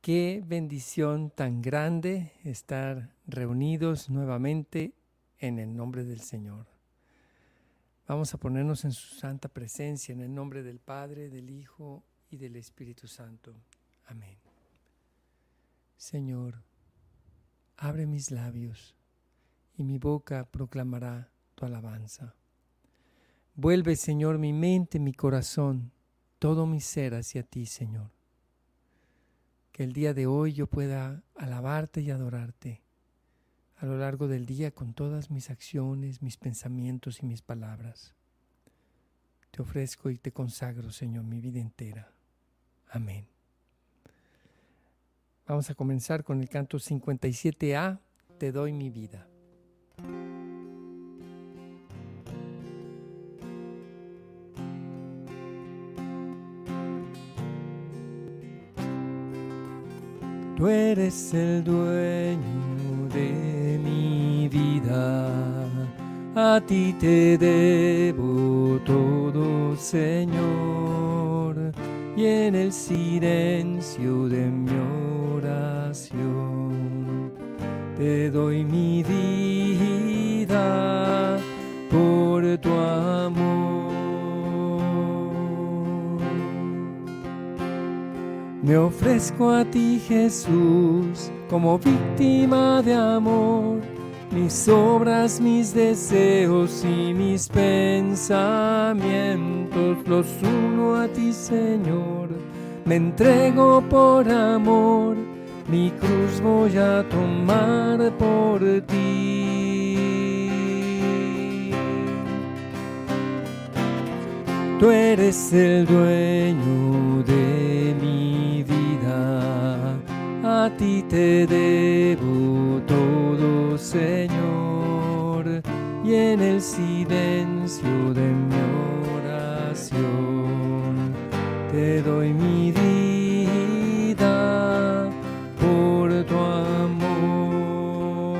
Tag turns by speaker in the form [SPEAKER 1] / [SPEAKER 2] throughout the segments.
[SPEAKER 1] Qué bendición tan grande estar reunidos nuevamente en el nombre del Señor. Vamos a ponernos en su santa presencia en el nombre del Padre, del Hijo y del Espíritu Santo. Amén. Señor, abre mis labios y mi boca proclamará tu alabanza. Vuelve, Señor, mi mente, mi corazón, todo mi ser hacia ti, Señor que el día de hoy yo pueda alabarte y adorarte a lo largo del día con todas mis acciones, mis pensamientos y mis palabras. Te ofrezco y te consagro, Señor, mi vida entera. Amén. Vamos a comenzar con el canto 57A, Te doy mi vida. Tú eres el dueño de mi vida, a ti te debo todo, Señor, y en el silencio de mi oración te doy mi vida por tu amor. Me ofrezco a ti Jesús como víctima de amor, mis obras, mis deseos y mis pensamientos los uno a ti Señor. Me entrego por amor, mi cruz voy a tomar por ti. Tú eres el dueño de mi a ti te debo todo, Señor, y en el silencio de mi oración te doy mi vida por tu amor.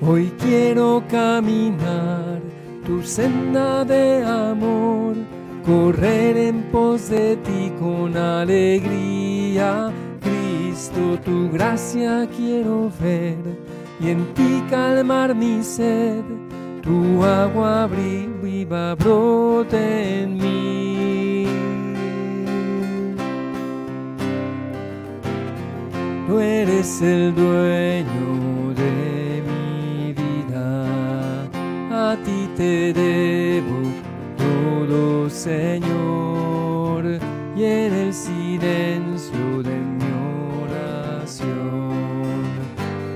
[SPEAKER 1] Hoy quiero caminar tu senda de amor correr en pos de ti con alegría. Cristo, tu gracia quiero ver y en ti calmar mi sed. Tu agua viva brote en mí. Tú eres el dueño de mi vida, a ti te debo Señor, y en el silencio de mi oración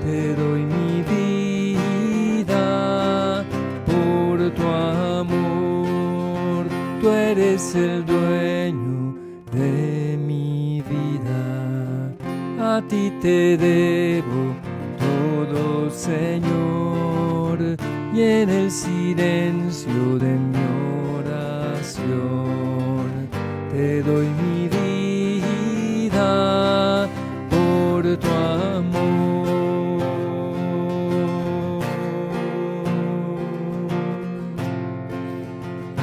[SPEAKER 1] te doy mi vida por tu amor. Tú eres el dueño de mi vida, a ti te debo todo, Señor, y en el silencio de mi te doy mi vida por tu amor.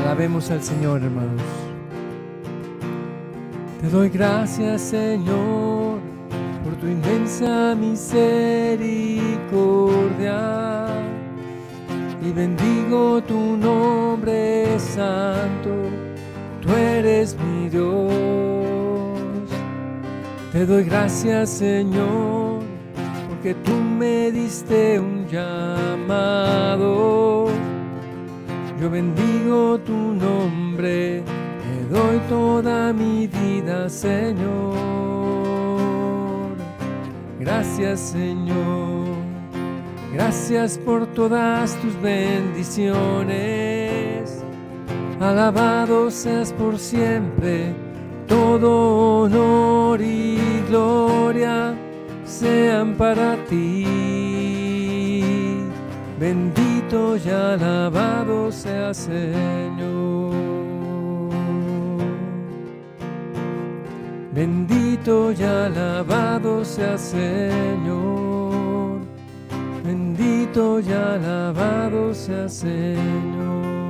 [SPEAKER 1] Alabemos al Señor, hermanos. Te doy gracias, Señor, por tu inmensa misericordia y bendigo tu nombre santo, tú eres mi Dios. Te doy gracias Señor, porque tú me diste un llamado. Yo bendigo tu nombre, te doy toda mi vida Señor. Gracias Señor. Gracias por todas tus bendiciones. Alabado seas por siempre. Todo honor y gloria sean para ti. Bendito y alabado sea Señor. Bendito y alabado sea Señor. Bendito y alabado sea Señor.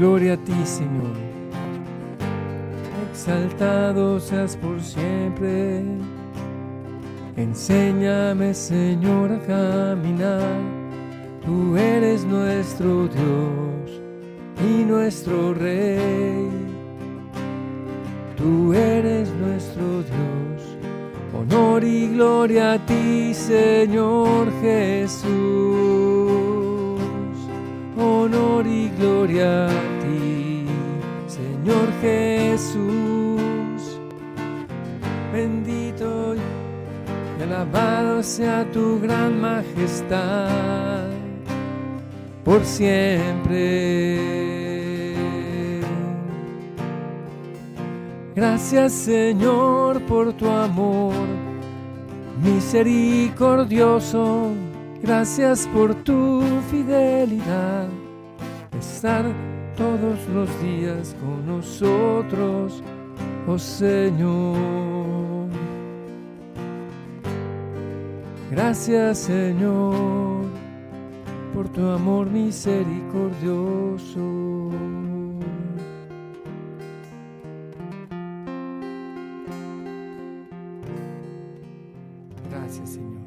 [SPEAKER 1] Gloria a ti, Señor. Exaltado seas por siempre. Enséñame, Señor, a caminar. Tú eres nuestro Dios y nuestro Rey. Tú eres nuestro Dios. Honor y gloria a ti, Señor Jesús gloria a ti, Señor Jesús. Bendito y alabado sea tu gran majestad por siempre. Gracias Señor por tu amor misericordioso Gracias por tu fidelidad, estar todos los días con nosotros, oh Señor. Gracias Señor por tu amor misericordioso. Gracias Señor.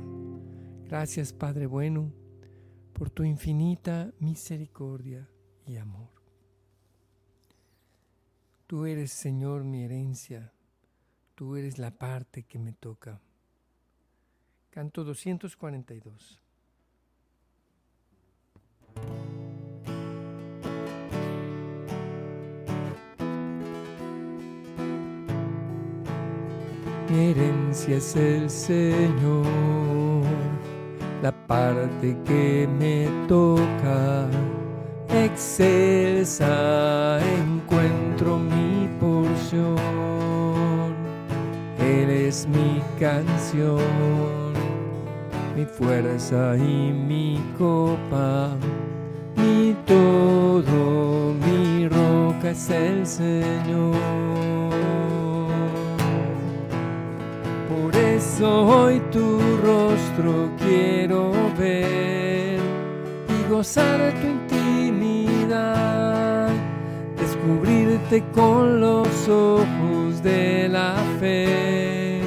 [SPEAKER 1] Gracias Padre bueno por tu infinita misericordia y amor. Tú eres Señor mi herencia, tú eres la parte que me toca. Canto 242. Mi herencia es el Señor la parte que me toca. Excelsa encuentro mi porción. Él es mi canción, mi fuerza y mi copa. Mi todo, mi roca es el Señor. Por eso hoy tu rostro quiero ver y gozar tu con los ojos de la fe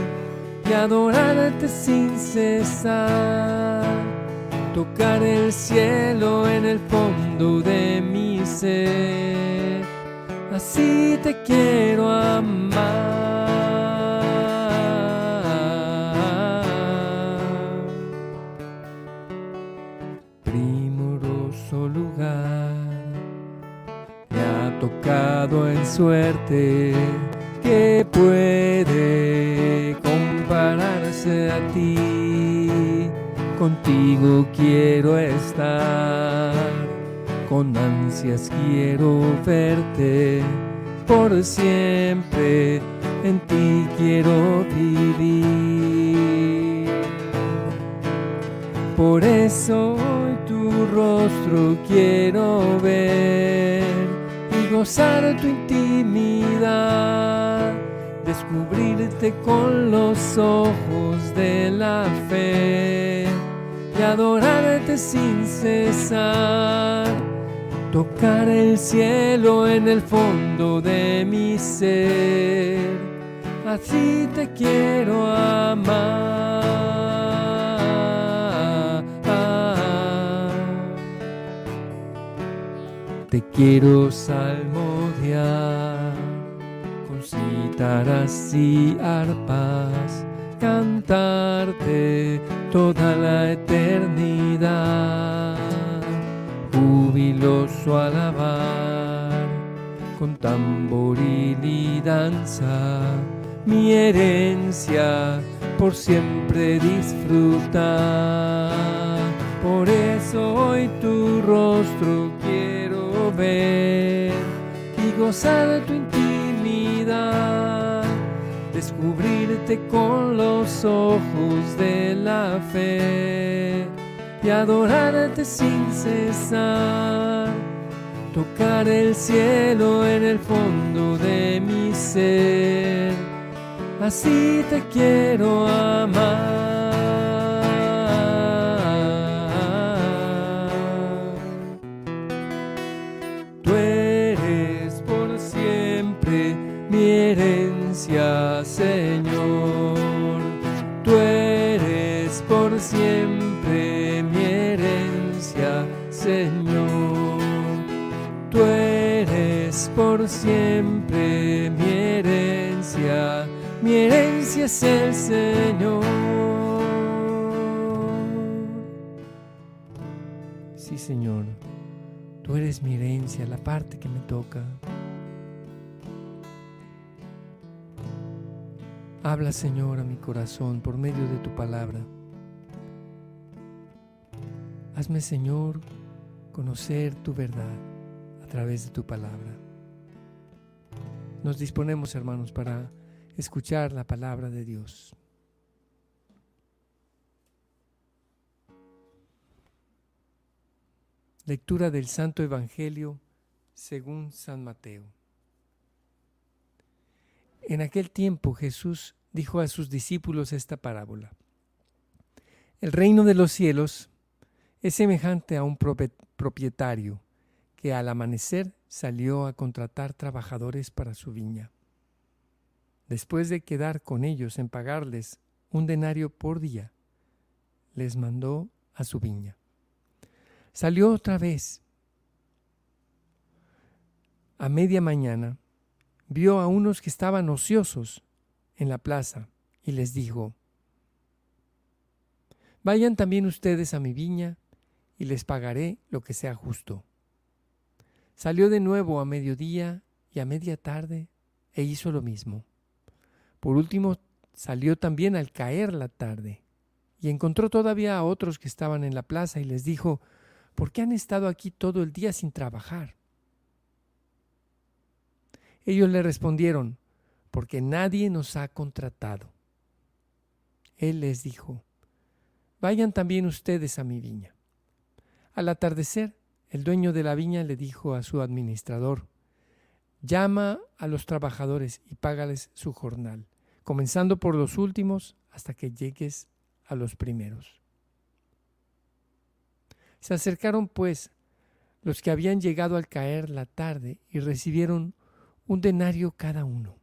[SPEAKER 1] y adorarte sin cesar, tocar el cielo en el fondo de mi ser, así te quiero amar. En suerte que puede compararse a ti. Contigo quiero estar, con ansias quiero verte, por siempre en ti quiero vivir. Por eso hoy tu rostro quiero ver gozar tu intimidad, descubrirte con los ojos de la fe y adorarte sin cesar, tocar el cielo en el fondo de mi ser, así te quiero amar. Te quiero salmodiar con cítaras y arpas, cantarte toda la eternidad, jubiloso alabar con tamboril y danza, mi herencia por siempre disfrutar. Por eso hoy tu rostro ver y gozar tu intimidad, descubrirte con los ojos de la fe y adorarte sin cesar, tocar el cielo en el fondo de mi ser, así te quiero amar. Siempre mi herencia, Señor. Tú eres por siempre mi herencia, mi herencia es el Señor. Sí, Señor, tú eres mi herencia, la parte que me toca. Habla, Señor, a mi corazón por medio de tu palabra. Hazme, Señor, conocer tu verdad a través de tu palabra. Nos disponemos, hermanos, para escuchar la palabra de Dios. Lectura del Santo Evangelio según San Mateo. En aquel tiempo Jesús dijo a sus discípulos esta parábola. El reino de los cielos es semejante a un propietario que al amanecer salió a contratar trabajadores para su viña. Después de quedar con ellos en pagarles un denario por día, les mandó a su viña. Salió otra vez. A media mañana vio a unos que estaban ociosos en la plaza y les dijo, Vayan también ustedes a mi viña y les pagaré lo que sea justo. Salió de nuevo a mediodía y a media tarde e hizo lo mismo. Por último, salió también al caer la tarde y encontró todavía a otros que estaban en la plaza y les dijo, ¿por qué han estado aquí todo el día sin trabajar? Ellos le respondieron, porque nadie nos ha contratado. Él les dijo, vayan también ustedes a mi viña. Al atardecer, el dueño de la viña le dijo a su administrador, llama a los trabajadores y págales su jornal, comenzando por los últimos hasta que llegues a los primeros. Se acercaron pues los que habían llegado al caer la tarde y recibieron un denario cada uno.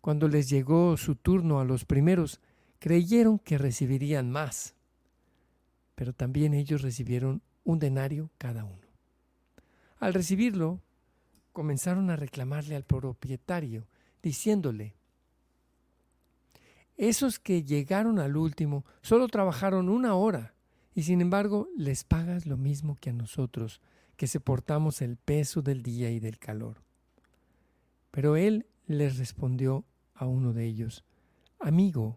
[SPEAKER 1] Cuando les llegó su turno a los primeros, creyeron que recibirían más, pero también ellos recibieron un denario cada uno. Al recibirlo, comenzaron a reclamarle al propietario, diciéndole, esos que llegaron al último solo trabajaron una hora y sin embargo les pagas lo mismo que a nosotros, que soportamos el peso del día y del calor. Pero él les respondió a uno de ellos, Amigo,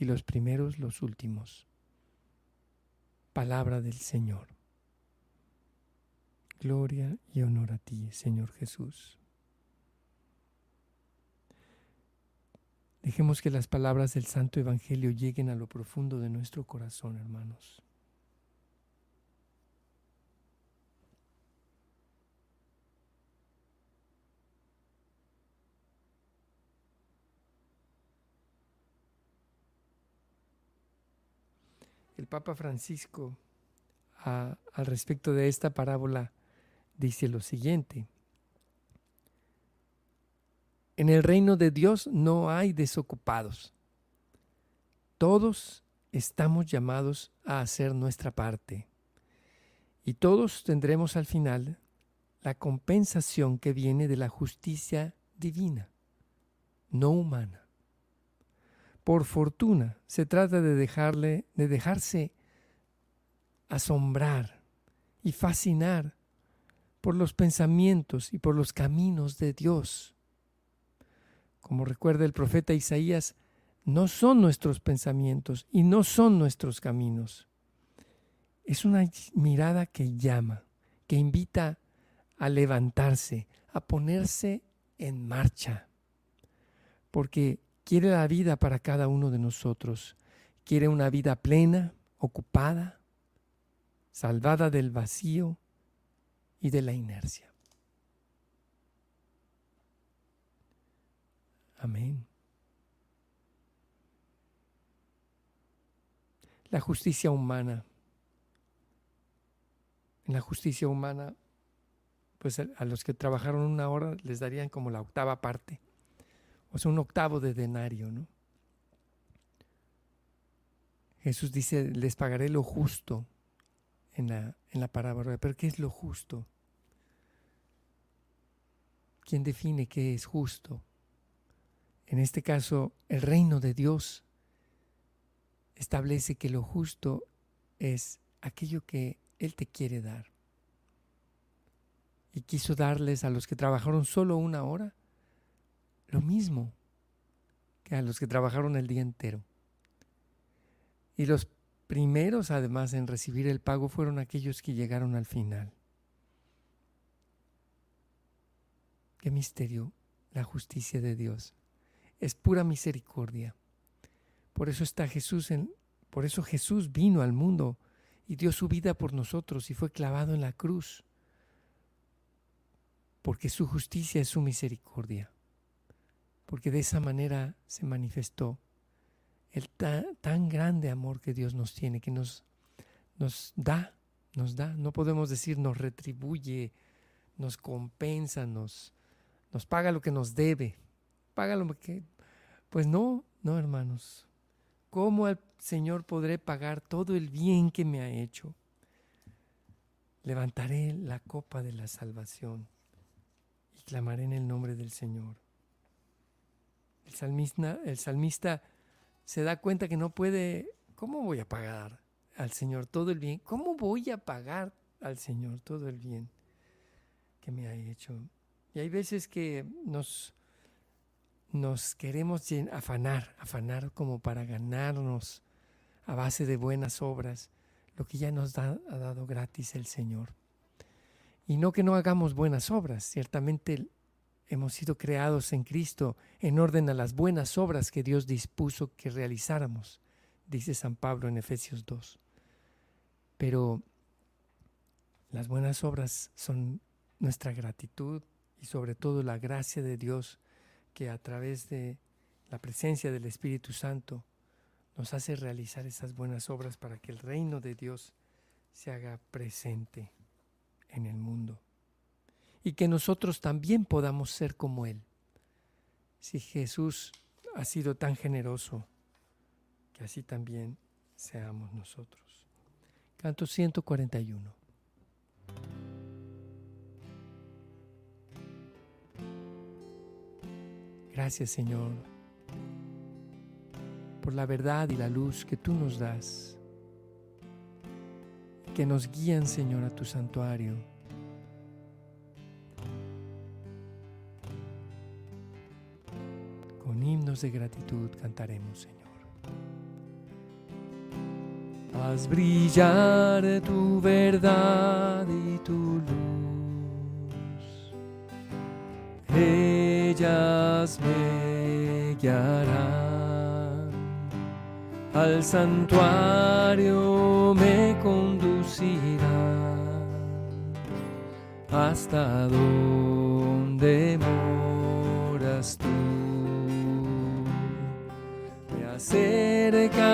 [SPEAKER 1] y los primeros los últimos. Palabra del Señor. Gloria y honor a ti, Señor Jesús. Dejemos que las palabras del Santo Evangelio lleguen a lo profundo de nuestro corazón, hermanos. El Papa Francisco al respecto de esta parábola dice lo siguiente. En el reino de Dios no hay desocupados. Todos estamos llamados a hacer nuestra parte. Y todos tendremos al final la compensación que viene de la justicia divina, no humana. Por fortuna, se trata de dejarle, de dejarse asombrar y fascinar por los pensamientos y por los caminos de Dios. Como recuerda el profeta Isaías, no son nuestros pensamientos y no son nuestros caminos. Es una mirada que llama, que invita a levantarse, a ponerse en marcha, porque quiere la vida para cada uno de nosotros. Quiere una vida plena, ocupada, salvada del vacío y de la inercia. Amén. La justicia humana. En la justicia humana, pues a los que trabajaron una hora les darían como la octava parte, o sea, un octavo de denario, ¿no? Jesús dice, les pagaré lo justo en la, en la parábola. Pero ¿qué es lo justo? ¿Quién define qué es justo? En este caso, el reino de Dios establece que lo justo es aquello que Él te quiere dar. Y quiso darles a los que trabajaron solo una hora lo mismo que a los que trabajaron el día entero. Y los primeros, además, en recibir el pago fueron aquellos que llegaron al final. Qué misterio la justicia de Dios. Es pura misericordia. Por eso está Jesús en por eso Jesús vino al mundo y dio su vida por nosotros y fue clavado en la cruz. Porque su justicia es su misericordia. Porque de esa manera se manifestó el tan, grande amor que Dios nos tiene, que nos, nos da, nos da. No podemos decir nos retribuye, nos compensa, nos, nos paga lo que nos debe. Paga lo que... Pues no, no, hermanos. ¿Cómo al Señor podré pagar todo el bien que me ha hecho? Levantaré la copa de la salvación y clamaré en el nombre del Señor. El salmista, el salmista se da cuenta que no puede, ¿cómo voy a pagar al Señor todo el bien? ¿Cómo voy a pagar al Señor todo el bien que me ha hecho? Y hay veces que nos, nos queremos afanar, afanar como para ganarnos a base de buenas obras lo que ya nos ha dado gratis el Señor. Y no que no hagamos buenas obras, ciertamente hemos sido creados en Cristo en orden a las buenas obras que Dios dispuso que realizáramos, dice San Pablo en Efesios 2. Pero las buenas obras son nuestra gratitud y sobre todo la gracia de Dios que a través de la presencia del Espíritu Santo nos hace realizar esas buenas obras para que el reino de Dios se haga presente en el mundo y que nosotros también podamos ser como Él. Si Jesús ha sido tan generoso, que así también seamos nosotros. Canto 141. Gracias Señor por la verdad y la luz que tú nos das, que nos guían Señor a tu santuario himnos de gratitud cantaremos, Señor. Haz brillar tu verdad y tu luz. Ellas me guiarán. Al santuario me conducirán hasta donde acercaré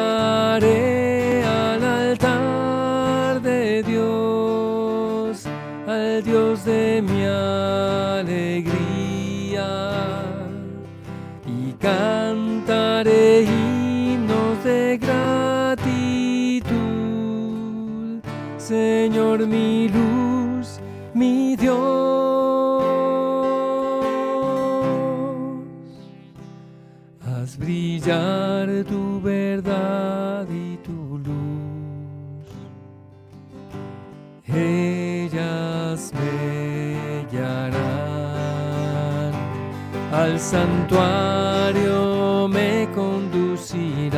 [SPEAKER 1] santuario me conducirán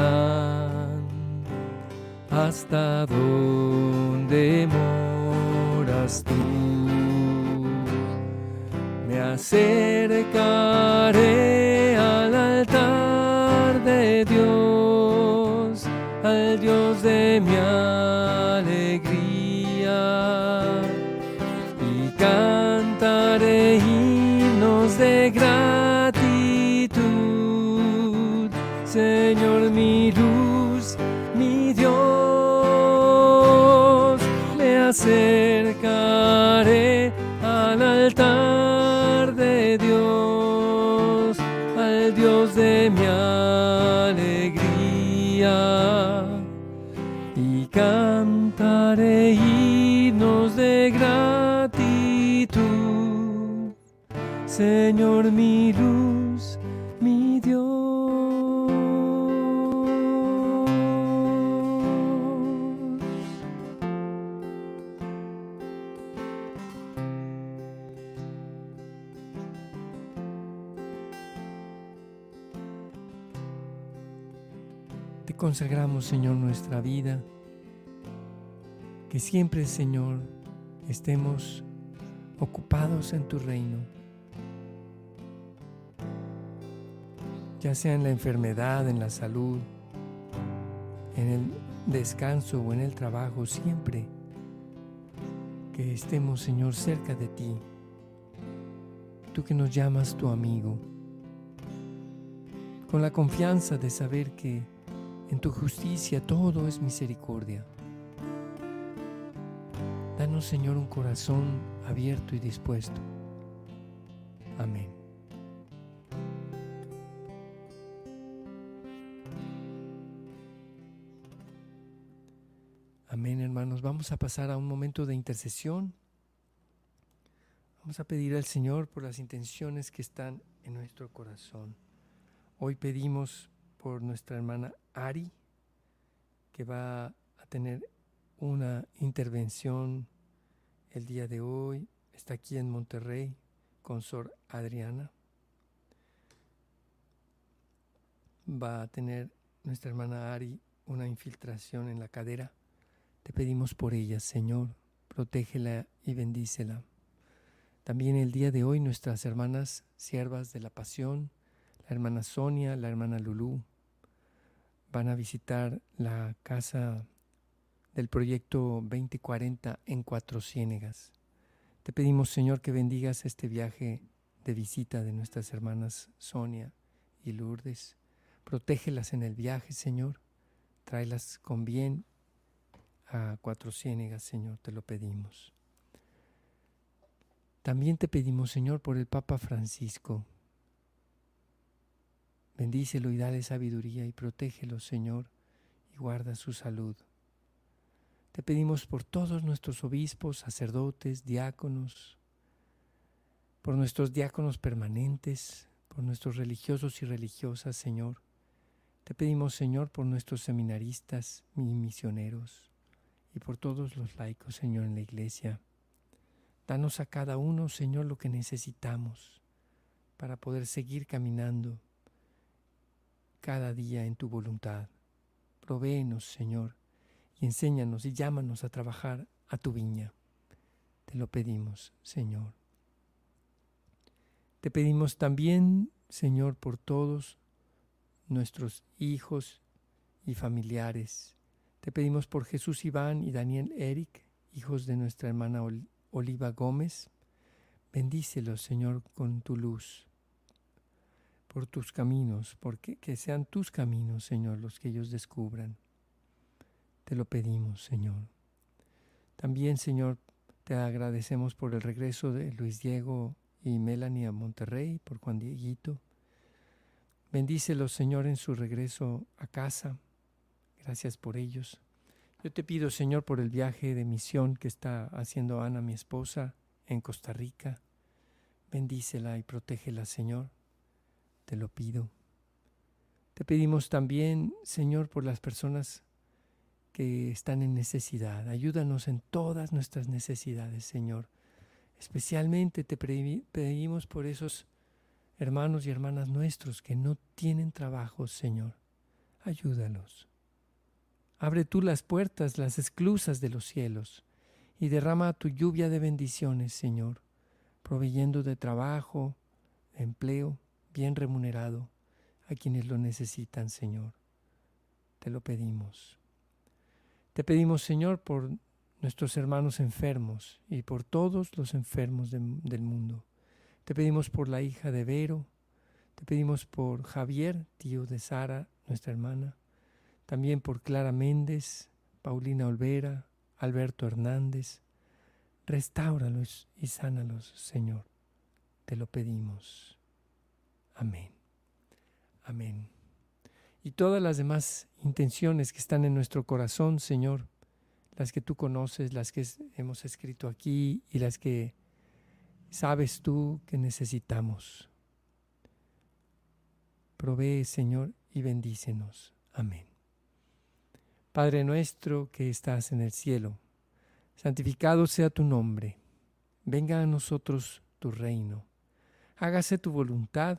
[SPEAKER 1] hasta donde moras tú. Me acercaré consagramos, Señor, nuestra vida. Que siempre, Señor, estemos ocupados en tu reino. Ya sea en la enfermedad, en la salud, en el descanso o en el trabajo, siempre que estemos, Señor, cerca de ti. Tú que nos llamas tu amigo, con la confianza de saber que en tu justicia todo es misericordia. Danos, Señor, un corazón abierto y dispuesto. Amén. Amén, hermanos. Vamos a pasar a un momento de intercesión. Vamos a pedir al Señor por las intenciones que están en nuestro corazón. Hoy pedimos por nuestra hermana Ari, que va a tener una intervención el día de hoy. Está aquí en Monterrey con Sor Adriana. Va a tener nuestra hermana Ari una infiltración en la cadera. Te pedimos por ella, Señor, protégela y bendícela. También el día de hoy nuestras hermanas siervas de la pasión, la hermana Sonia, la hermana Lulú, van a visitar la casa del proyecto 2040 en Cuatro Ciénegas. Te pedimos, Señor, que bendigas este viaje de visita de nuestras hermanas Sonia y Lourdes. Protégelas en el viaje, Señor. Tráelas con bien a Cuatro Ciénegas, Señor, te lo pedimos. También te pedimos, Señor, por el Papa Francisco. Bendícelo y dale sabiduría y protégelo, Señor, y guarda su salud. Te pedimos por todos nuestros obispos, sacerdotes, diáconos, por nuestros diáconos permanentes, por nuestros religiosos y religiosas, Señor. Te pedimos, Señor, por nuestros seminaristas y misioneros y por todos los laicos, Señor, en la iglesia. Danos a cada uno, Señor, lo que necesitamos para poder seguir caminando cada día en tu voluntad. Provéenos, Señor, y enséñanos y llámanos a trabajar a tu viña. Te lo pedimos, Señor. Te pedimos también, Señor, por todos nuestros hijos y familiares. Te pedimos por Jesús Iván y Daniel Eric, hijos de nuestra hermana Oliva Gómez. Bendícelos, Señor, con tu luz, por tus caminos, porque que sean tus caminos, Señor, los que ellos descubran. Te lo pedimos, Señor. También, Señor, te agradecemos por el regreso de Luis Diego y Melanie a Monterrey, por Juan Dieguito. Bendícelos, Señor, en su regreso a casa. Gracias por ellos. Yo te pido, Señor, por el viaje de misión que está haciendo Ana, mi esposa, en Costa Rica. Bendícela y protégela, Señor. Te lo pido. Te pedimos también, Señor, por las personas que están en necesidad. Ayúdanos en todas nuestras necesidades, Señor. Especialmente te pedimos por esos hermanos y hermanas nuestros que no tienen trabajo, Señor. Ayúdalos. Abre tú las puertas, las esclusas de los cielos, y derrama tu lluvia de bendiciones, Señor, proveyendo de trabajo, de empleo bien remunerado a quienes lo necesitan, Señor. Te lo pedimos. Te pedimos, Señor, por nuestros hermanos enfermos y por todos los enfermos del mundo. Te pedimos por la hija de Vero, te pedimos por Javier, tío de Sara, nuestra hermana, también por Clara Méndez, Paulina Olvera, Alberto Hernández. Restáuralos y sánalos, Señor. Te lo pedimos. Amén. Amén. Y todas las demás intenciones que están en nuestro corazón, Señor, las que tú conoces, las que hemos escrito aquí y las que sabes tú que necesitamos. Provee, Señor, y bendícenos. Amén. Padre nuestro que estás en el cielo, santificado sea tu nombre. Venga a nosotros tu reino. Hágase tu voluntad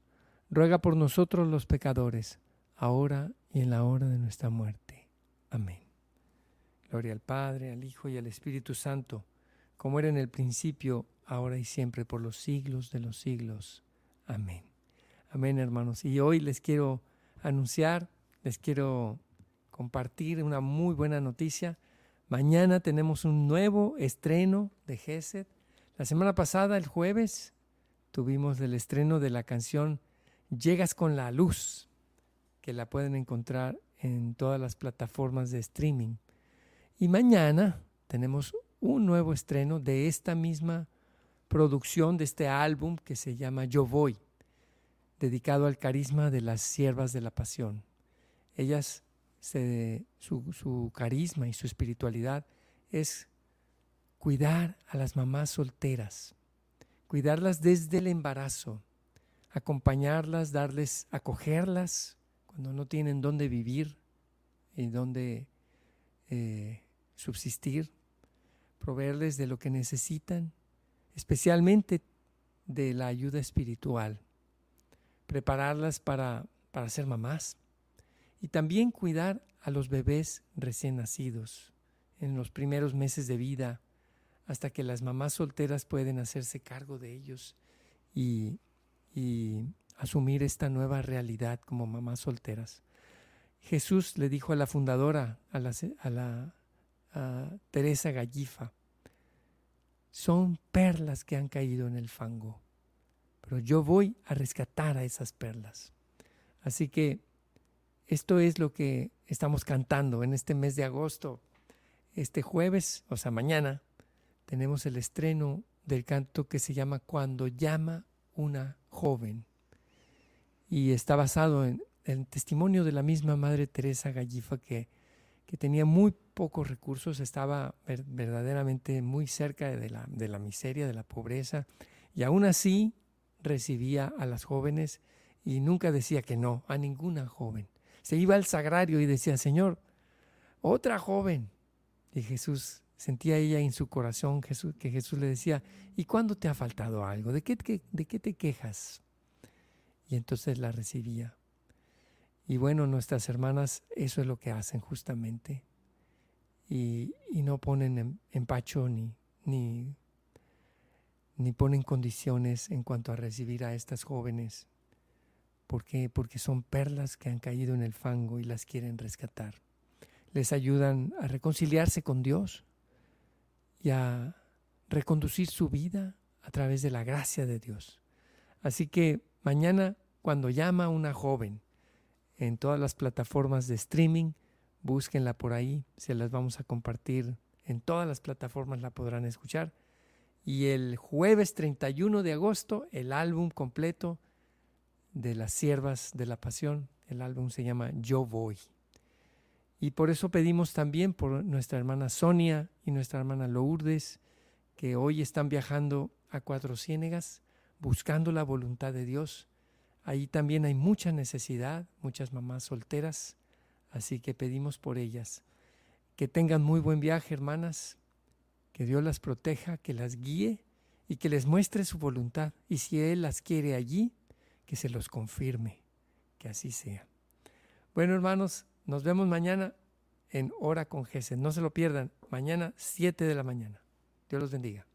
[SPEAKER 1] ruega por nosotros los pecadores, ahora y en la hora de nuestra muerte. Amén. Gloria al Padre, al Hijo y al Espíritu Santo, como era en el principio, ahora y siempre, por los siglos de los siglos. Amén. Amén, hermanos. Y hoy les quiero anunciar, les quiero compartir una muy buena noticia. Mañana tenemos un nuevo estreno de Gesed. La semana pasada, el jueves, tuvimos el estreno de la canción Llegas con la luz, que la pueden encontrar en todas las plataformas de streaming. Y mañana tenemos un nuevo estreno de esta misma producción, de este álbum que se llama Yo Voy dedicado al carisma de las siervas de la pasión. Ellas, su carisma y su espiritualidad es cuidar a las mamás solteras, cuidarlas desde el embarazo, acompañarlas, darles, acogerlas cuando no tienen dónde vivir y dónde eh, subsistir, proveerles de lo que necesitan, especialmente de la ayuda espiritual prepararlas para, para ser mamás y también cuidar a los bebés recién nacidos en los primeros meses de vida hasta que las mamás solteras pueden hacerse cargo de ellos y, asumir esta nueva realidad como mamás solteras. Jesús le dijo a la fundadora, a la, Teresa Gallifa, son perlas que han caído en el fango pero yo voy a rescatar a esas perlas. Así que esto es lo que estamos cantando en este mes de agosto. Este jueves, o sea, mañana, tenemos el estreno del canto que se llama Cuando llama una joven. Y está basado en el testimonio de la misma Madre Teresa Gallifa que, que tenía muy pocos recursos, estaba verdaderamente muy cerca de la, de la miseria, de la pobreza, y aún así recibía a las jóvenes y nunca decía que no a ninguna joven. Se iba al sagrario y decía, Señor, otra joven. Y Jesús, sentía ella en su corazón Jesús, que Jesús le decía, ¿y cuándo te ha faltado algo? ¿De qué, ¿De qué te quejas? Y entonces la recibía. Y bueno, nuestras hermanas eso es lo que hacen justamente. Y, y no ponen empacho ni, ni ni ponen condiciones en cuanto a recibir a estas jóvenes. ¿Por qué? Porque son perlas que han caído en el fango y las quieren rescatar. Les ayudan a reconciliarse con Dios y a reconducir su vida a través de la gracia de Dios. Así que mañana, cuando llama una joven en todas las plataformas de streaming, búsquenla por ahí, se las vamos a compartir. En todas las plataformas la podrán escuchar y el jueves 31 de agosto el álbum completo de las siervas de la pasión. El álbum se llama Yo Voy. Y por eso pedimos también por nuestra hermana Sonia y nuestra hermana Lourdes, que hoy están viajando a Cuatro Ciénegas buscando la voluntad de Dios. Ahí también hay mucha necesidad, muchas mamás solteras, así que pedimos por ellas. Que tengan muy buen viaje, hermanas, que Dios las proteja, que las guíe y que les muestre su voluntad. Y si Él las quiere allí, que se los confirme, que así sea. Bueno, hermanos, Nos vemos mañana en Hora con Gesed. No se lo pierdan. Mañana, 7 de la mañana. Dios los bendiga.